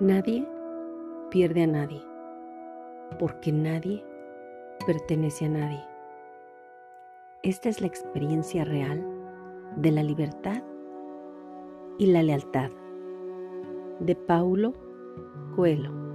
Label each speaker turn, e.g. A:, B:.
A: Nadie pierde a nadie, porque nadie pertenece a nadie. Esta es la experiencia real de la libertad y la lealtad de Paulo Coelho.